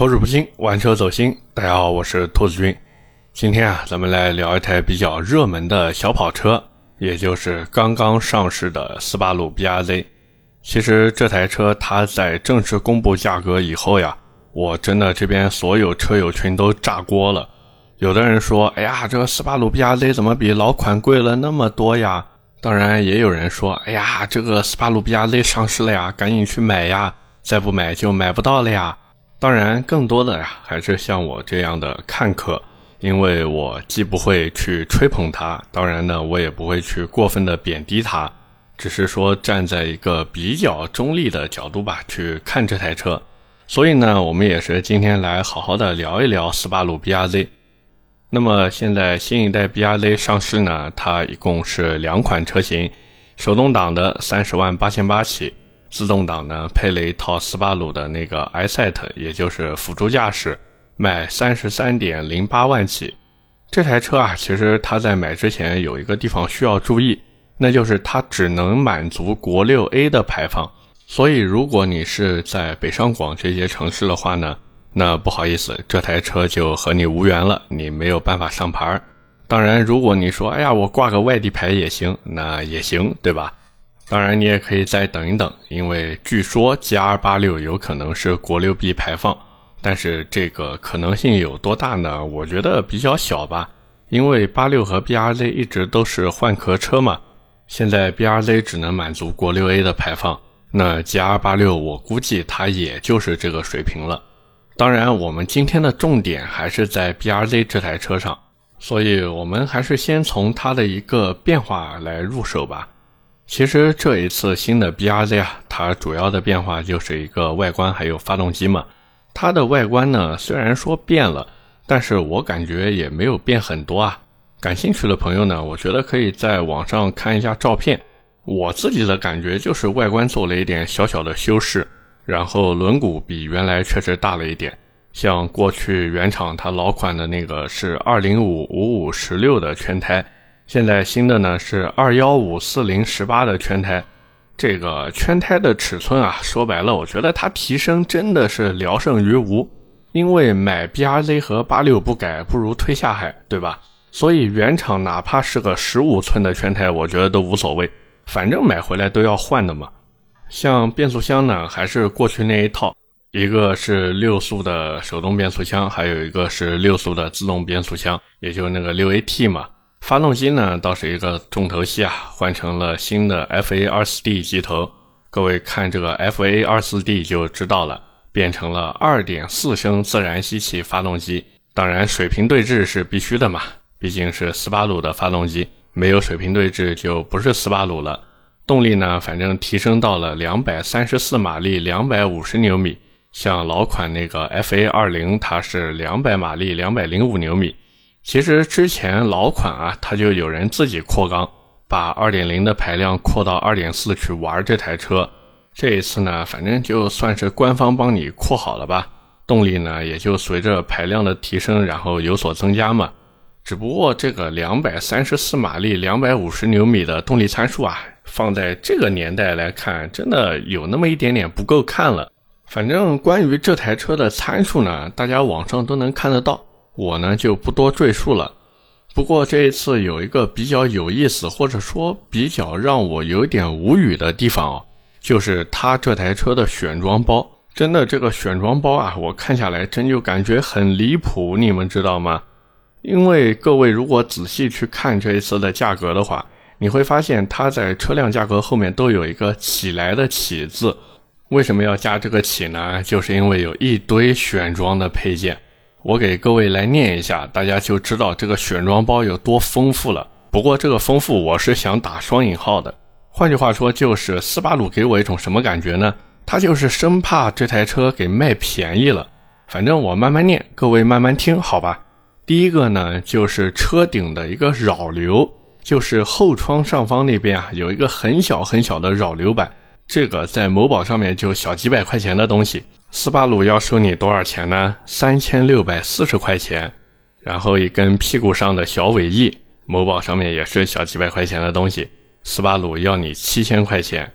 口齿不清，玩车走心。大家好，我是兔子君。今天啊，咱们来聊一台比较热门的小跑车，也就是刚刚上市的斯巴鲁 BRZ。其实这台车它在正式公布价格以后呀，我真的这边所有车友群都炸锅了。有的人说：“哎呀，这个斯巴鲁 BRZ 怎么比老款贵了那么多呀？”当然，也有人说：“哎呀，这个斯巴鲁 BRZ 上市了呀，赶紧去买呀，再不买就买不到了呀。”当然，更多的呀，还是像我这样的看客，因为我既不会去吹捧它，当然呢，我也不会去过分的贬低它，只是说站在一个比较中立的角度吧，去看这台车。所以呢，我们也是今天来好好的聊一聊斯巴鲁 BRZ。那么现在新一代 BRZ 上市呢，它一共是两款车型，手动挡的三十万八千八起。自动挡呢，配了一套斯巴鲁的那个 iSet，也就是辅助驾驶，卖三十三点零八万起。这台车啊，其实它在买之前有一个地方需要注意，那就是它只能满足国六 A 的排放。所以，如果你是在北上广这些城市的话呢，那不好意思，这台车就和你无缘了，你没有办法上牌。当然，如果你说，哎呀，我挂个外地牌也行，那也行，对吧？当然，你也可以再等一等，因为据说 GR 八六有可能是国六 B 排放，但是这个可能性有多大呢？我觉得比较小吧，因为八六和 BRZ 一直都是换壳车嘛，现在 BRZ 只能满足国六 A 的排放，那 GR 八六我估计它也就是这个水平了。当然，我们今天的重点还是在 BRZ 这台车上，所以我们还是先从它的一个变化来入手吧。其实这一次新的 BRZ 啊，它主要的变化就是一个外观还有发动机嘛。它的外观呢，虽然说变了，但是我感觉也没有变很多啊。感兴趣的朋友呢，我觉得可以在网上看一下照片。我自己的感觉就是外观做了一点小小的修饰，然后轮毂比原来确实大了一点。像过去原厂它老款的那个是二零五五五十六的全胎。现在新的呢是二幺五四零十八的圈胎，这个圈胎的尺寸啊，说白了，我觉得它提升真的是聊胜于无。因为买 BRZ 和八六不改，不如推下海，对吧？所以原厂哪怕是个十五寸的圈胎，我觉得都无所谓，反正买回来都要换的嘛。像变速箱呢，还是过去那一套，一个是六速的手动变速箱，还有一个是六速的自动变速箱，也就那个六 AT 嘛。发动机呢，倒是一个重头戏啊，换成了新的 FA 二四 D 机头。各位看这个 FA 二四 D 就知道了，变成了二点四升自然吸气发动机。当然，水平对置是必须的嘛，毕竟是斯巴鲁的发动机，没有水平对置就不是斯巴鲁了。动力呢，反正提升到了两百三十四马力，两百五十牛米。像老款那个 FA 二零，它是两百马力，两百零五牛米。其实之前老款啊，它就有人自己扩缸，把2.0的排量扩到2.4去玩这台车。这一次呢，反正就算是官方帮你扩好了吧，动力呢也就随着排量的提升，然后有所增加嘛。只不过这个234马力、250牛米的动力参数啊，放在这个年代来看，真的有那么一点点不够看了。反正关于这台车的参数呢，大家网上都能看得到。我呢就不多赘述了。不过这一次有一个比较有意思，或者说比较让我有点无语的地方哦，就是它这台车的选装包。真的，这个选装包啊，我看下来真就感觉很离谱，你们知道吗？因为各位如果仔细去看这一次的价格的话，你会发现它在车辆价格后面都有一个“起来”的“起”字。为什么要加这个“起”呢？就是因为有一堆选装的配件。我给各位来念一下，大家就知道这个选装包有多丰富了。不过这个丰富我是想打双引号的，换句话说就是斯巴鲁给我一种什么感觉呢？他就是生怕这台车给卖便宜了。反正我慢慢念，各位慢慢听，好吧？第一个呢就是车顶的一个扰流，就是后窗上方那边啊有一个很小很小的扰流板，这个在某宝上面就小几百块钱的东西。斯巴鲁要收你多少钱呢？三千六百四十块钱。然后一根屁股上的小尾翼，某宝上面也是小几百块钱的东西。斯巴鲁要你七千块钱。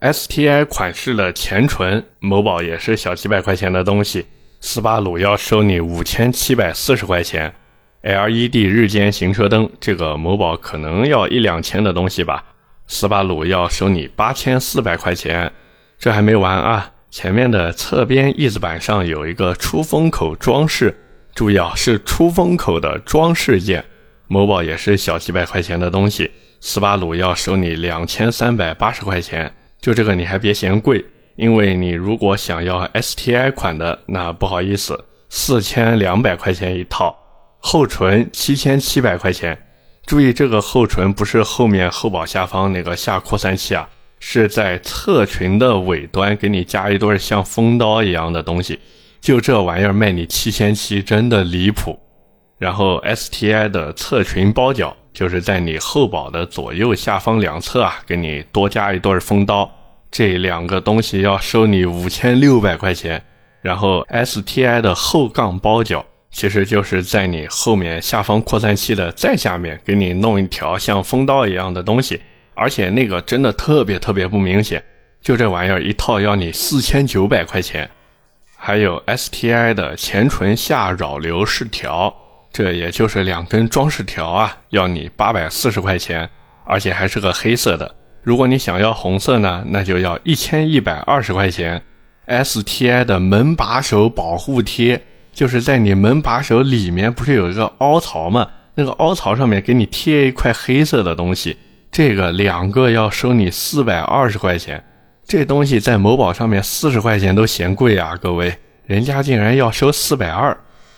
STI 款式的前唇，某宝也是小几百块钱的东西。斯巴鲁要收你五千七百四十块钱；LED 日间行车灯，这个某宝可能要一两千的东西吧，斯巴鲁要收你八千四百块钱。这还没完啊，前面的侧边翼子板上有一个出风口装饰，注意啊，是出风口的装饰件，某宝也是小几百块钱的东西，斯巴鲁要收你两千三百八十块钱。就这个你还别嫌贵。因为你如果想要 STI 款的，那不好意思，四千两百块钱一套，后唇七千七百块钱。注意，这个后唇不是后面后保下方那个下扩散器啊，是在侧裙的尾端给你加一对像风刀一样的东西。就这玩意儿卖你七千七，真的离谱。然后 STI 的侧裙包脚，就是在你后保的左右下方两侧啊，给你多加一对风刀。这两个东西要收你五千六百块钱，然后 STI 的后杠包脚，其实就是在你后面下方扩散器的再下面给你弄一条像风刀一样的东西，而且那个真的特别特别不明显，就这玩意儿一套要你四千九百块钱。还有 STI 的前唇下扰流饰条，这也就是两根装饰条啊，要你八百四十块钱，而且还是个黑色的。如果你想要红色呢，那就要一千一百二十块钱。STI 的门把手保护贴，就是在你门把手里面不是有一个凹槽吗？那个凹槽上面给你贴一块黑色的东西，这个两个要收你四百二十块钱。这东西在某宝上面四十块钱都嫌贵啊，各位，人家竟然要收四百二。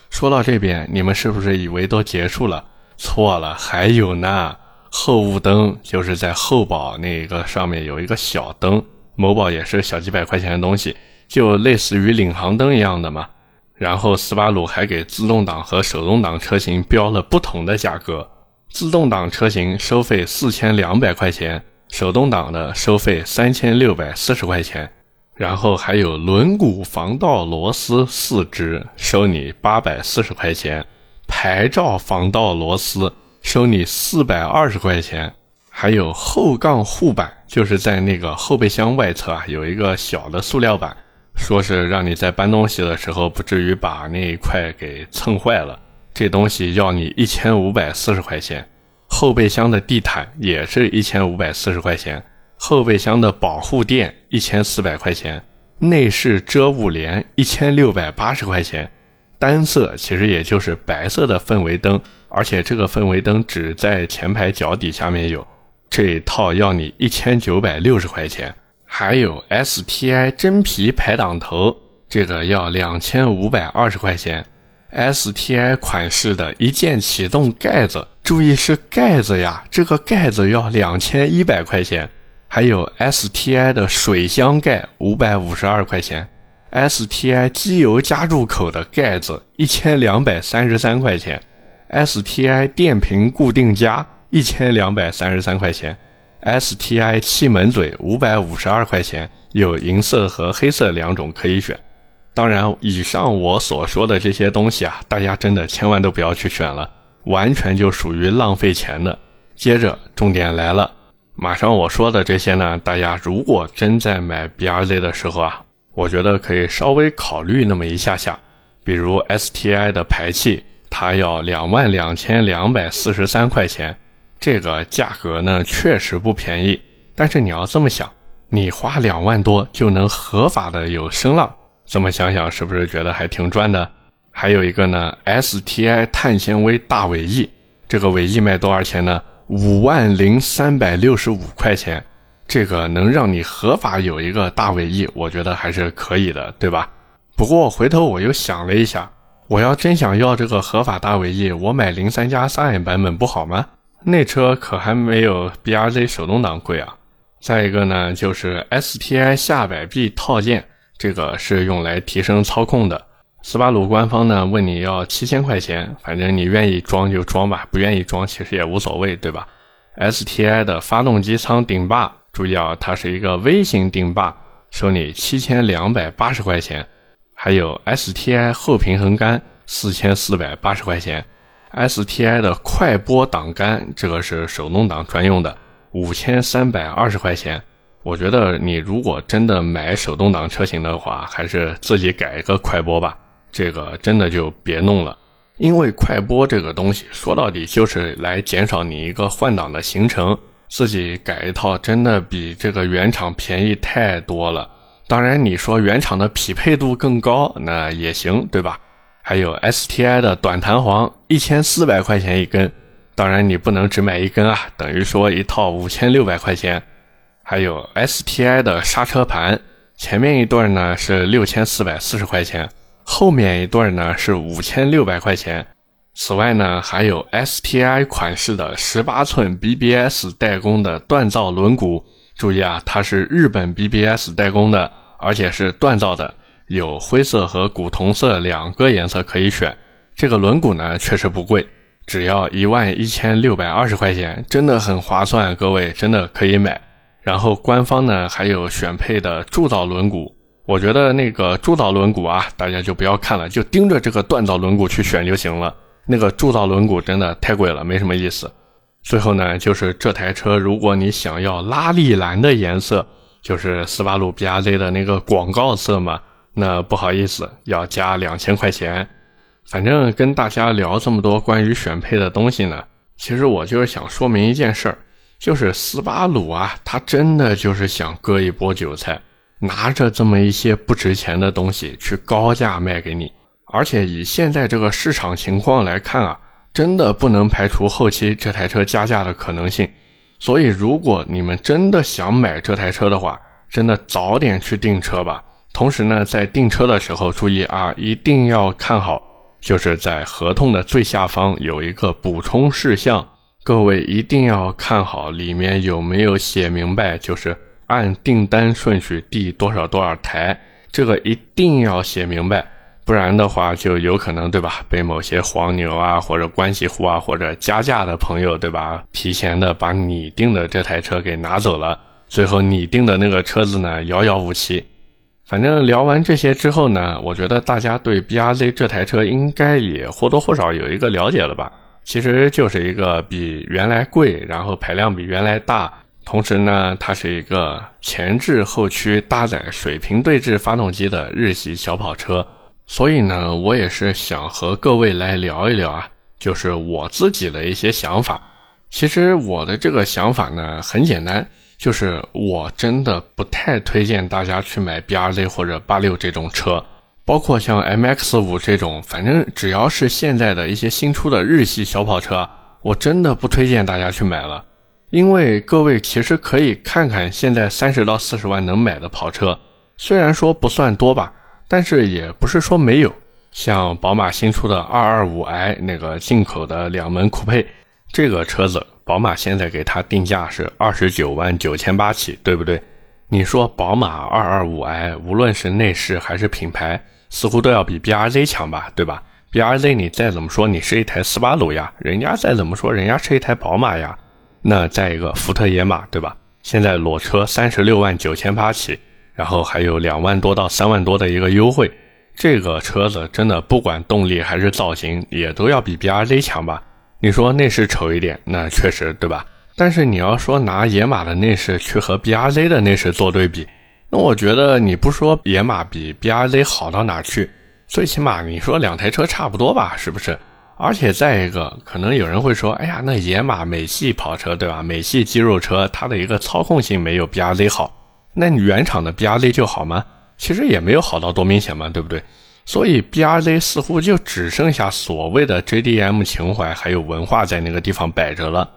说到这边，你们是不是以为都结束了？错了，还有呢。后雾灯就是在后保那个上面有一个小灯，某宝也是小几百块钱的东西，就类似于领航灯一样的嘛。然后斯巴鲁还给自动挡和手动挡车型标了不同的价格，自动挡车型收费四千两百块钱，手动挡的收费三千六百四十块钱。然后还有轮毂防盗螺丝四只，收你八百四十块钱，牌照防盗螺丝。收你四百二十块钱，还有后杠护板，就是在那个后备箱外侧啊，有一个小的塑料板，说是让你在搬东西的时候不至于把那一块给蹭坏了。这东西要你一千五百四十块钱。后备箱的地毯也是一千五百四十块钱。后备箱的保护垫一千四百块钱。内饰遮雾帘一千六百八十块钱。单色其实也就是白色的氛围灯。而且这个氛围灯只在前排脚底下面有，这一套要你一千九百六十块钱。还有 STI 真皮排挡头，这个要两千五百二十块钱。STI 款式的一键启动盖子，注意是盖子呀，这个盖子要两千一百块钱。还有 STI 的水箱盖五百五十二块钱，STI 机油加注口的盖子一千两百三十三块钱。STI 电瓶固定夹一千两百三十三块钱，STI 气门嘴五百五十二块钱，有银色和黑色两种可以选。当然，以上我所说的这些东西啊，大家真的千万都不要去选了，完全就属于浪费钱的。接着，重点来了，马上我说的这些呢，大家如果真在买 BRZ 的时候啊，我觉得可以稍微考虑那么一下下，比如 STI 的排气。它要两万两千两百四十三块钱，这个价格呢确实不便宜。但是你要这么想，你花两万多就能合法的有声浪，这么想想是不是觉得还挺赚的？还有一个呢，STI 碳纤维大尾翼，这个尾翼卖多少钱呢？五万零三百六十五块钱，这个能让你合法有一个大尾翼，我觉得还是可以的，对吧？不过回头我又想了一下。我要真想要这个合法大尾翼，我买零三加三 M 版本不好吗？那车可还没有 BRZ 手动挡贵啊。再一个呢，就是 STI 下摆臂套件，这个是用来提升操控的。斯巴鲁官方呢问你要七千块钱，反正你愿意装就装吧，不愿意装其实也无所谓，对吧？STI 的发动机舱顶坝，注意啊，它是一个微型顶坝，收你七千两百八十块钱。还有 STI 后平衡杆四千四百八十块钱，STI 的快拨挡杆这个是手动挡专用的五千三百二十块钱。我觉得你如果真的买手动挡车型的话，还是自己改一个快播吧，这个真的就别弄了。因为快播这个东西说到底就是来减少你一个换挡的行程，自己改一套真的比这个原厂便宜太多了。当然你说原厂的匹配度更高，那也行，对吧？还有 STI 的短弹簧，一千四百块钱一根。当然你不能只买一根啊，等于说一套五千六百块钱。还有 STI 的刹车盘，前面一对呢是六千四百四十块钱，后面一对呢是五千六百块钱。此外呢，还有 STI 款式的十八寸 BBS 代工的锻造轮毂，注意啊，它是日本 BBS 代工的，而且是锻造的，有灰色和古铜色两个颜色可以选。这个轮毂呢确实不贵，只要一万一千六百二十块钱，真的很划算，各位真的可以买。然后官方呢还有选配的铸造轮毂，我觉得那个铸造轮毂啊，大家就不要看了，就盯着这个锻造轮毂去选就行了。那个铸造轮毂真的太贵了，没什么意思。最后呢，就是这台车，如果你想要拉力蓝的颜色，就是斯巴鲁 BRZ 的那个广告色嘛，那不好意思，要加两千块钱。反正跟大家聊这么多关于选配的东西呢，其实我就是想说明一件事儿。就是斯巴鲁啊，他真的就是想割一波韭菜，拿着这么一些不值钱的东西去高价卖给你。而且以现在这个市场情况来看啊，真的不能排除后期这台车加价的可能性。所以，如果你们真的想买这台车的话，真的早点去订车吧。同时呢，在订车的时候注意啊，一定要看好，就是在合同的最下方有一个补充事项。各位一定要看好里面有没有写明白，就是按订单顺序递多少多少台，这个一定要写明白，不然的话就有可能对吧？被某些黄牛啊，或者关系户啊，或者加价的朋友对吧？提前的把你订的这台车给拿走了，最后你订的那个车子呢遥遥无期。反正聊完这些之后呢，我觉得大家对 B R Z 这台车应该也或多或少有一个了解了吧。其实就是一个比原来贵，然后排量比原来大，同时呢，它是一个前置后驱搭载水平对置发动机的日系小跑车。所以呢，我也是想和各位来聊一聊啊，就是我自己的一些想法。其实我的这个想法呢很简单，就是我真的不太推荐大家去买 B R Z 或者八六这种车。包括像 M X 五这种，反正只要是现在的一些新出的日系小跑车，我真的不推荐大家去买了。因为各位其实可以看看现在三十到四十万能买的跑车，虽然说不算多吧，但是也不是说没有。像宝马新出的 225i 那个进口的两门酷配，这个车子宝马现在给它定价是二十九万九千八起，对不对？你说宝马 225i，无论是内饰还是品牌，似乎都要比 BRZ 强吧，对吧？BRZ 你再怎么说，你是一台斯巴鲁呀，人家再怎么说，人家是一台宝马呀。那再一个福特野马，对吧？现在裸车三十六万九千八起，然后还有两万多到三万多的一个优惠，这个车子真的不管动力还是造型，也都要比 BRZ 强吧？你说内饰丑一点，那确实，对吧？但是你要说拿野马的内饰去和 B R Z 的内饰做对比，那我觉得你不说野马比 B R Z 好到哪去，最起码你说两台车差不多吧，是不是？而且再一个，可能有人会说，哎呀，那野马美系跑车对吧？美系肌肉车，它的一个操控性没有 B R Z 好，那你原厂的 B R Z 就好吗？其实也没有好到多明显嘛，对不对？所以 B R Z 似乎就只剩下所谓的 J D M 情怀还有文化在那个地方摆着了。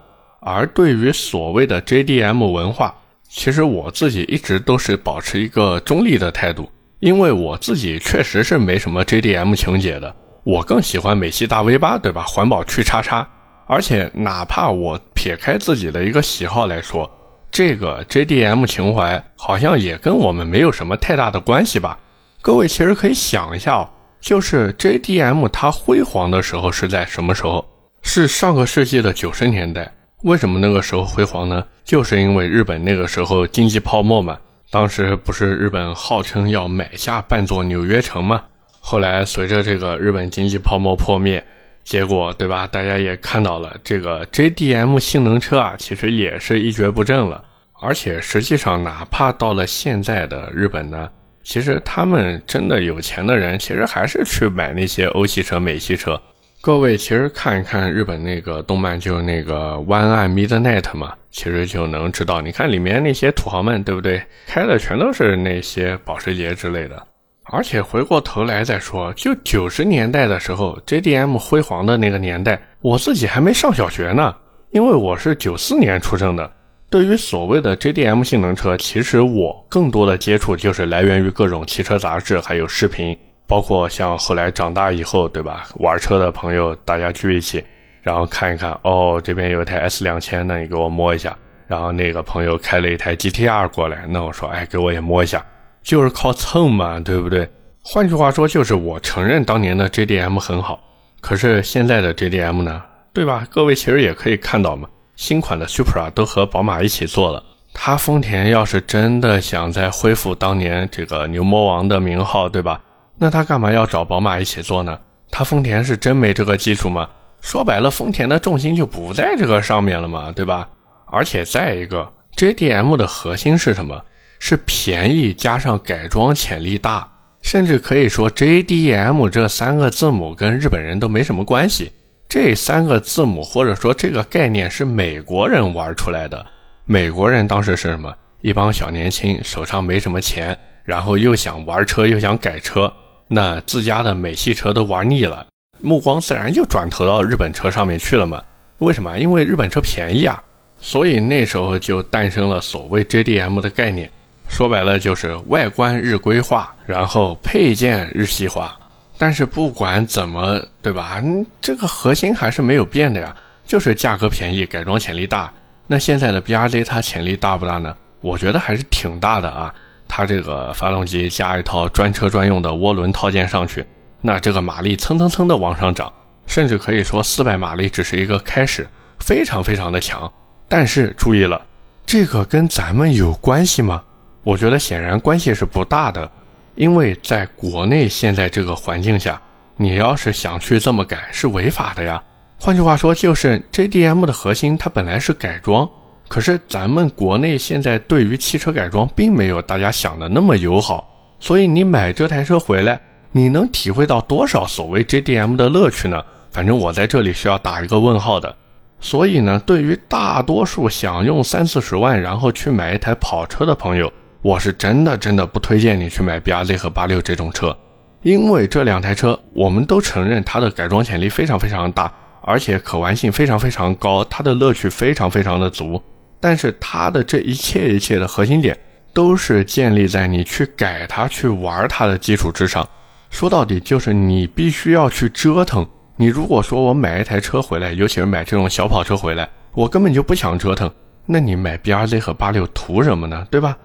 而对于所谓的 JDM 文化，其实我自己一直都是保持一个中立的态度，因为我自己确实是没什么 JDM 情节的，我更喜欢美系大 V 八，对吧？环保去叉叉。而且哪怕我撇开自己的一个喜好来说，这个 JDM 情怀好像也跟我们没有什么太大的关系吧？各位其实可以想一下哦，就是 JDM 它辉煌的时候是在什么时候？是上个世纪的九十年代。为什么那个时候辉煌呢？就是因为日本那个时候经济泡沫嘛。当时不是日本号称要买下半座纽约城嘛？后来随着这个日本经济泡沫破灭，结果对吧？大家也看到了，这个 JDM 性能车啊，其实也是一蹶不振了。而且实际上，哪怕到了现在的日本呢，其实他们真的有钱的人，其实还是去买那些欧系车、美系车。各位其实看一看日本那个动漫，就那个 One at Midnight 嘛，其实就能知道。你看里面那些土豪们，对不对？开的全都是那些保时捷之类的。而且回过头来再说，就九十年代的时候，JDM 辉煌的那个年代，我自己还没上小学呢，因为我是九四年出生的。对于所谓的 JDM 性能车，其实我更多的接触就是来源于各种汽车杂志，还有视频。包括像后来长大以后，对吧？玩车的朋友大家聚一起，然后看一看，哦，这边有一台 S 两千，那你给我摸一下。然后那个朋友开了一台 GTR 过来，那我说，哎，给我也摸一下，就是靠蹭嘛，对不对？换句话说，就是我承认当年的 JDM 很好，可是现在的 JDM 呢，对吧？各位其实也可以看到嘛，新款的 Supra 都和宝马一起做了。他丰田要是真的想再恢复当年这个牛魔王的名号，对吧？那他干嘛要找宝马一起做呢？他丰田是真没这个技术吗？说白了，丰田的重心就不在这个上面了嘛，对吧？而且再一个，JDM 的核心是什么？是便宜加上改装潜力大，甚至可以说 JDM 这三个字母跟日本人都没什么关系。这三个字母或者说这个概念是美国人玩出来的。美国人当时是什么？一帮小年轻手上没什么钱，然后又想玩车又想改车。那自家的美系车都玩腻了，目光自然就转投到日本车上面去了嘛？为什么？因为日本车便宜啊，所以那时候就诞生了所谓 JDM 的概念。说白了就是外观日规化，然后配件日系化。但是不管怎么，对吧？这个核心还是没有变的呀，就是价格便宜，改装潜力大。那现在的 BRZ 它潜力大不大呢？我觉得还是挺大的啊。它这个发动机加一套专车专用的涡轮套件上去，那这个马力蹭蹭蹭的往上涨，甚至可以说四百马力只是一个开始，非常非常的强。但是注意了，这个跟咱们有关系吗？我觉得显然关系是不大的，因为在国内现在这个环境下，你要是想去这么改是违法的呀。换句话说，就是 JDM 的核心它本来是改装。可是咱们国内现在对于汽车改装并没有大家想的那么友好，所以你买这台车回来，你能体会到多少所谓 JDM 的乐趣呢？反正我在这里是要打一个问号的。所以呢，对于大多数想用三四十万然后去买一台跑车的朋友，我是真的真的不推荐你去买 BRZ 和八六这种车，因为这两台车我们都承认它的改装潜力非常非常大，而且可玩性非常非常高，它的乐趣非常非常的足。但是它的这一切一切的核心点，都是建立在你去改它、去玩它的基础之上。说到底，就是你必须要去折腾。你如果说我买一台车回来，尤其是买这种小跑车回来，我根本就不想折腾，那你买 B R Z 和八六图什么呢？对吧？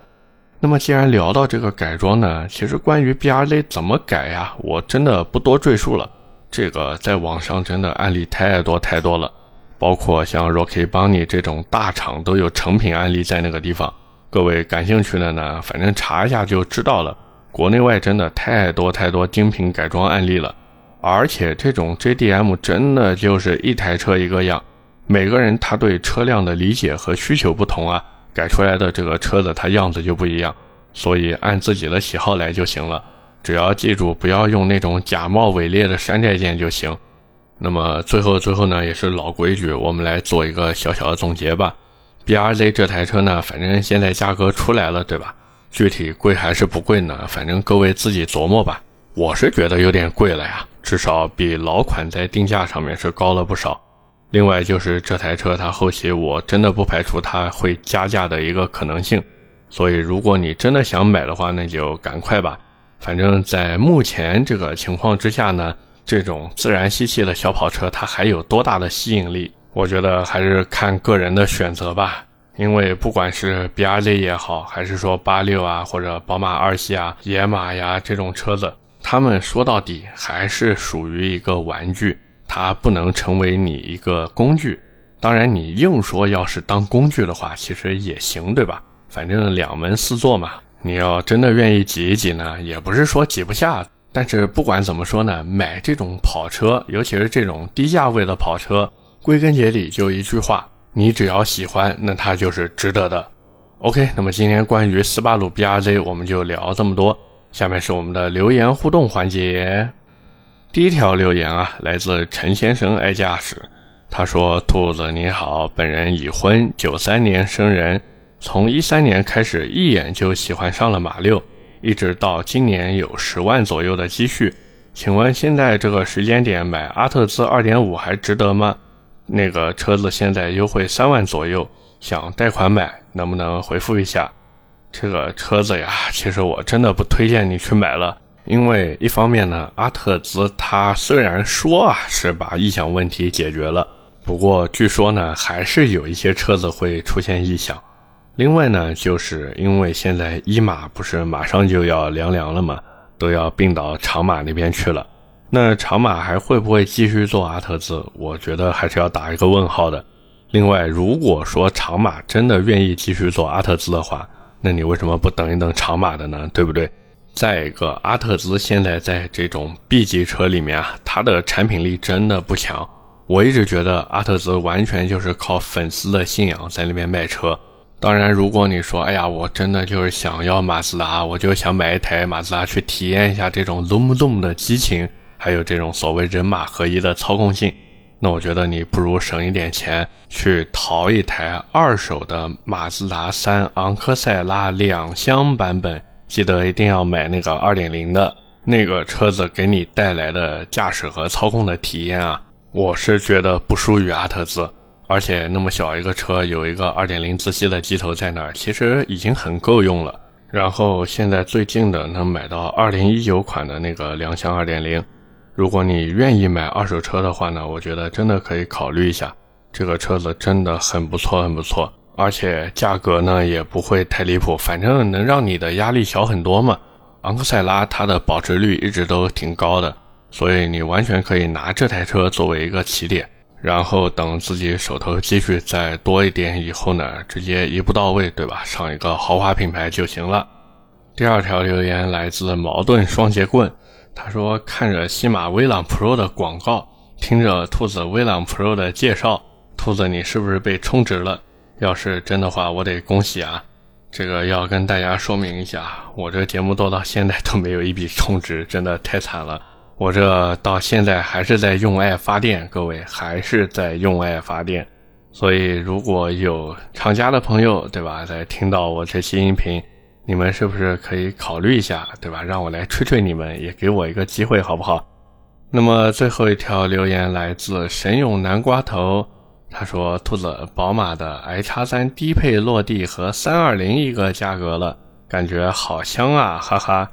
那么既然聊到这个改装呢，其实关于 B R Z 怎么改呀，我真的不多赘述了。这个在网上真的案例太多太多了。包括像 Rocky Bunny 这种大厂都有成品案例在那个地方，各位感兴趣的呢，反正查一下就知道了。国内外真的太多太多精品改装案例了，而且这种 JDM 真的就是一台车一个样，每个人他对车辆的理解和需求不同啊，改出来的这个车子它样子就不一样，所以按自己的喜好来就行了，只要记住不要用那种假冒伪劣的山寨件就行。那么最后最后呢，也是老规矩，我们来做一个小小的总结吧。B R Z 这台车呢，反正现在价格出来了，对吧？具体贵还是不贵呢？反正各位自己琢磨吧。我是觉得有点贵了呀，至少比老款在定价上面是高了不少。另外就是这台车它后期我真的不排除它会加价的一个可能性，所以如果你真的想买的话，那就赶快吧。反正在目前这个情况之下呢。这种自然吸气的小跑车，它还有多大的吸引力？我觉得还是看个人的选择吧。因为不管是 B R Z 也好，还是说八六啊，或者宝马二系啊、野马呀这种车子，他们说到底还是属于一个玩具，它不能成为你一个工具。当然，你硬说要是当工具的话，其实也行，对吧？反正两门四座嘛，你要真的愿意挤一挤呢，也不是说挤不下。但是不管怎么说呢，买这种跑车，尤其是这种低价位的跑车，归根结底就一句话：你只要喜欢，那它就是值得的。OK，那么今天关于斯巴鲁 BRZ 我们就聊这么多。下面是我们的留言互动环节。第一条留言啊，来自陈先生爱驾驶，他说：“兔子你好，本人已婚，九三年生人，从一三年开始一眼就喜欢上了马六，一直到今年有十万左右的积蓄。请问现在这个时间点买阿特兹二点五还值得吗？那个车子现在优惠三万左右，想贷款买，能不能回复一下？”这个车子呀，其实我真的不推荐你去买了，因为一方面呢，阿特兹它虽然说啊是把异响问题解决了，不过据说呢还是有一些车子会出现异响。另外呢，就是因为现在一马不是马上就要凉凉了嘛，都要并到长马那边去了，那长马还会不会继续做阿特兹？我觉得还是要打一个问号的。另外，如果说长马真的愿意继续做阿特兹的话，那你为什么不等一等长马的呢？对不对？再一个，阿特兹现在在这种 B 级车里面啊，它的产品力真的不强。我一直觉得阿特兹完全就是靠粉丝的信仰在那边卖车。当然，如果你说，哎呀，我真的就是想要马自达，我就想买一台马自达去体验一下这种 zoom zoom 的激情，还有这种所谓人马合一的操控性。那我觉得你不如省一点钱去淘一台二手的马自达三昂克赛拉两厢版本，记得一定要买那个二点零的那个车子，给你带来的驾驶和操控的体验啊，我是觉得不输于阿特兹，而且那么小一个车，有一个二点零自吸的机头在那儿，其实已经很够用了。然后现在最近的能买到二零一九款的那个两厢二点零。如果你愿意买二手车的话呢，我觉得真的可以考虑一下，这个车子真的很不错，很不错，而且价格呢也不会太离谱，反正能让你的压力小很多嘛。昂克赛拉它的保值率一直都挺高的，所以你完全可以拿这台车作为一个起点，然后等自己手头积蓄再多一点以后呢，直接一步到位，对吧？上一个豪华品牌就行了。第二条留言来自矛盾双节棍。他说：“看着西马威朗 Pro 的广告，听着兔子威朗 Pro 的介绍，兔子你是不是被充值了？要是真的话，我得恭喜啊！这个要跟大家说明一下，我这节目做到现在都没有一笔充值，真的太惨了。我这到现在还是在用爱发电，各位还是在用爱发电。所以如果有厂家的朋友，对吧，在听到我这期音频。”你们是不是可以考虑一下，对吧？让我来吹吹你们，也给我一个机会，好不好？那么最后一条留言来自神勇南瓜头，他说：“兔子，宝马的 i 叉三低配落地和三二零一个价格了，感觉好香啊，哈哈。”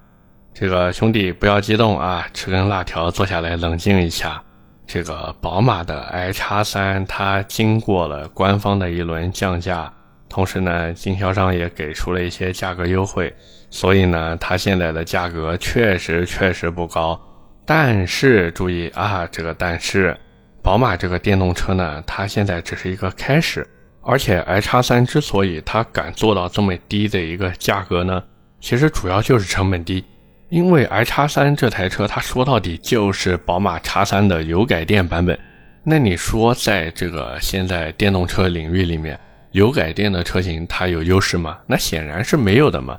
这个兄弟不要激动啊，吃根辣条，坐下来冷静一下。这个宝马的 i 叉三，它经过了官方的一轮降价。同时呢，经销商也给出了一些价格优惠，所以呢，它现在的价格确实确实不高。但是注意啊，这个但是，宝马这个电动车呢，它现在只是一个开始。而且 i 叉三之所以它敢做到这么低的一个价格呢，其实主要就是成本低。因为 i 叉三这台车，它说到底就是宝马叉三的油改电版本。那你说，在这个现在电动车领域里面，油改电的车型它有优势吗？那显然是没有的嘛。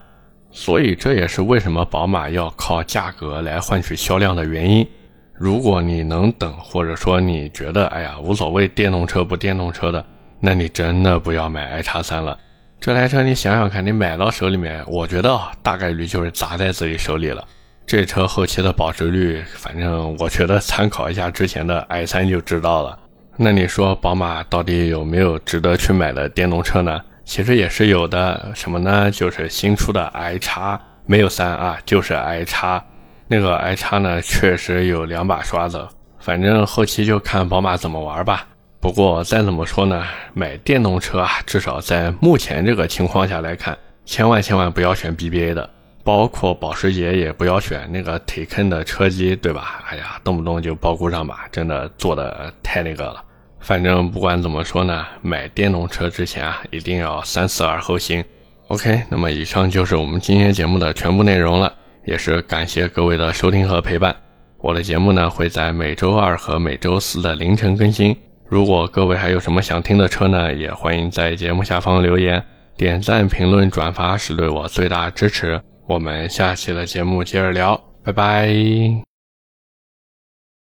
所以这也是为什么宝马要靠价格来换取销量的原因。如果你能等，或者说你觉得哎呀无所谓电动车不电动车的，那你真的不要买 i 叉三了。这台车你想想看，你买到手里面，我觉得大概率就是砸在自己手里了。这车后期的保值率，反正我觉得参考一下之前的 i 三就知道了。那你说宝马到底有没有值得去买的电动车呢？其实也是有的，什么呢？就是新出的 i 叉，没有三啊，就是 i 叉。那个 i 叉呢，确实有两把刷子，反正后期就看宝马怎么玩吧。不过再怎么说呢，买电动车啊，至少在目前这个情况下来看，千万千万不要选 BBA 的，包括保时捷也不要选那个 Taycan 的车机，对吧？哎呀，动不动就包故障码，真的做的太那个了。反正不管怎么说呢，买电动车之前啊，一定要三思而后行。OK，那么以上就是我们今天节目的全部内容了，也是感谢各位的收听和陪伴。我的节目呢会在每周二和每周四的凌晨更新。如果各位还有什么想听的车呢，也欢迎在节目下方留言、点赞、评论、转发，是对我最大支持。我们下期的节目接着聊，拜拜。